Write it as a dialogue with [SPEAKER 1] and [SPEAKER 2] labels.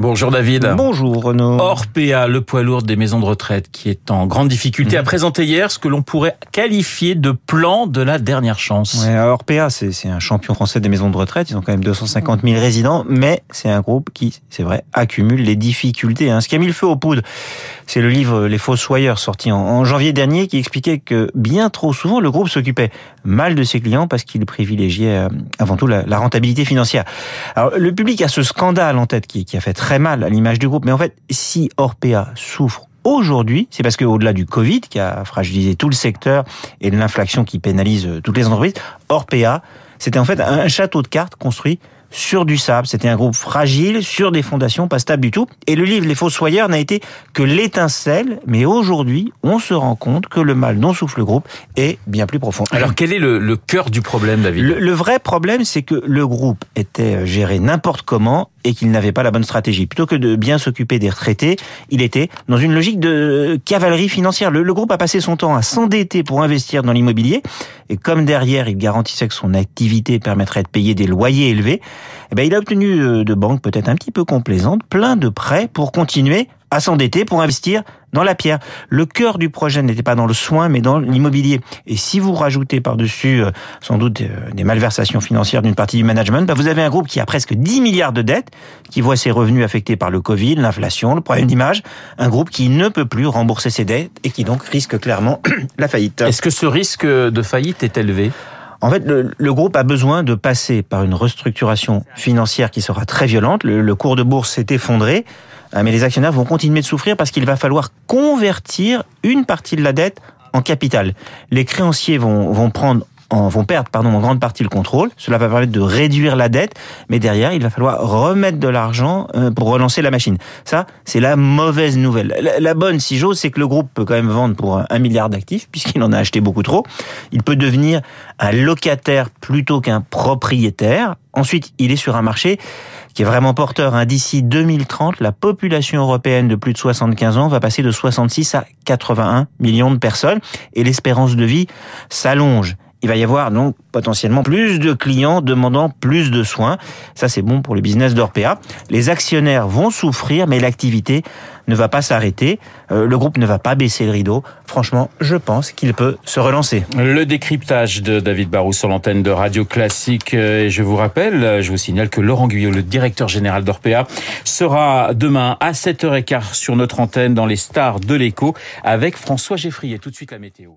[SPEAKER 1] Bonjour David.
[SPEAKER 2] Bonjour Renaud.
[SPEAKER 1] Orpea, le poids lourd des maisons de retraite qui est en grande difficulté, a présenté hier ce que l'on pourrait qualifier de plan de la dernière chance.
[SPEAKER 2] Ouais, Orpea, c'est un champion français des maisons de retraite. Ils ont quand même 250 000 résidents, mais c'est un groupe qui, c'est vrai, accumule les difficultés. hein. Ce qui a mis le feu aux poudres, c'est le livre Les Fossoyeurs, sorti en, en janvier dernier, qui expliquait que bien trop souvent, le groupe s'occupait mal de ses clients parce qu'il privilégiait euh, avant tout la, la rentabilité financière. Alors, le public a ce scandale en tête qui, qui a fait très mal à l'image du groupe. Mais en fait, si Orpea souffre aujourd'hui, c'est parce qu'au-delà du Covid, qui a fragilisé tout le secteur, et de l'inflation qui pénalise euh, toutes les entreprises, Orpea, c'était en fait un château de cartes construit sur du sable. C'était un groupe fragile, sur des fondations pas stables du tout. Et le livre Les Fossoyeurs n'a été que l'étincelle, mais aujourd'hui, on se rend compte que le mal dont souffle le groupe est bien plus profond.
[SPEAKER 1] Alors quel est le, le cœur du problème David?
[SPEAKER 2] Le, le vrai problème, c'est que le groupe était géré n'importe comment et qu'il n'avait pas la bonne stratégie. Plutôt que de bien s'occuper des retraités, il était dans une logique de cavalerie financière. Le, groupe a passé son temps à s'endetter pour investir dans l'immobilier et comme derrière, il garantissait que son activité permettrait de payer des loyers élevés, eh ben, il a obtenu euh, de banques peut-être un petit peu complaisantes plein de prêts pour continuer à s'endetter pour investir dans la pierre. Le cœur du projet n'était pas dans le soin, mais dans l'immobilier. Et si vous rajoutez par-dessus, euh, sans doute, euh, des malversations financières d'une partie du management, bah, vous avez un groupe qui a presque 10 milliards de dettes, qui voit ses revenus affectés par le Covid, l'inflation, le problème d'image. Un groupe qui ne peut plus rembourser ses dettes et qui donc risque clairement la faillite.
[SPEAKER 1] Est-ce que ce risque de faillite est élevé?
[SPEAKER 2] En fait, le, le, groupe a besoin de passer par une restructuration financière qui sera très violente. Le, le cours de bourse s'est effondré, euh, mais les actionnaires vont continuer de souffrir parce qu'il va falloir convertir une partie de la dette en capital. Les créanciers vont, vont prendre en, vont perdre pardon, en grande partie le contrôle. Cela va permettre de réduire la dette, mais derrière, il va falloir remettre de l'argent euh, pour relancer la machine. Ça, c'est la mauvaise nouvelle. La, bonne, si j'ose, c'est que le groupe peut quand même vendre pour un milliard d'actifs, puisqu'il en a acheté beaucoup trop. Il peut devenir un locataire plutôt qu'un propriétaire. Ensuite, il est sur un marché qui est vraiment porteur. Hein. D'ici 2030, la population européenne de plus de 75 ans va passer de 66 à 81 millions de personnes et l'espérance de vie s'allonge il va y avoir donc potentiellement plus de clients demandant plus de soins. Ça, c'est bon pour le business d'Orpea. Les actionnaires vont souffrir, mais l'activité ne va pas s'arrêter. Euh, le groupe ne va pas baisser le rideau. Franchement, je pense qu'il peut se relancer.
[SPEAKER 1] Le décryptage de David Barou sur l'antenne de Radio Classique. Et je vous rappelle, je vous signale que Laurent Guyot, le directeur général d'Orpea, sera demain à 7h15 sur notre antenne dans les stars de l'écho avec François Geffrier. Tout de suite la météo.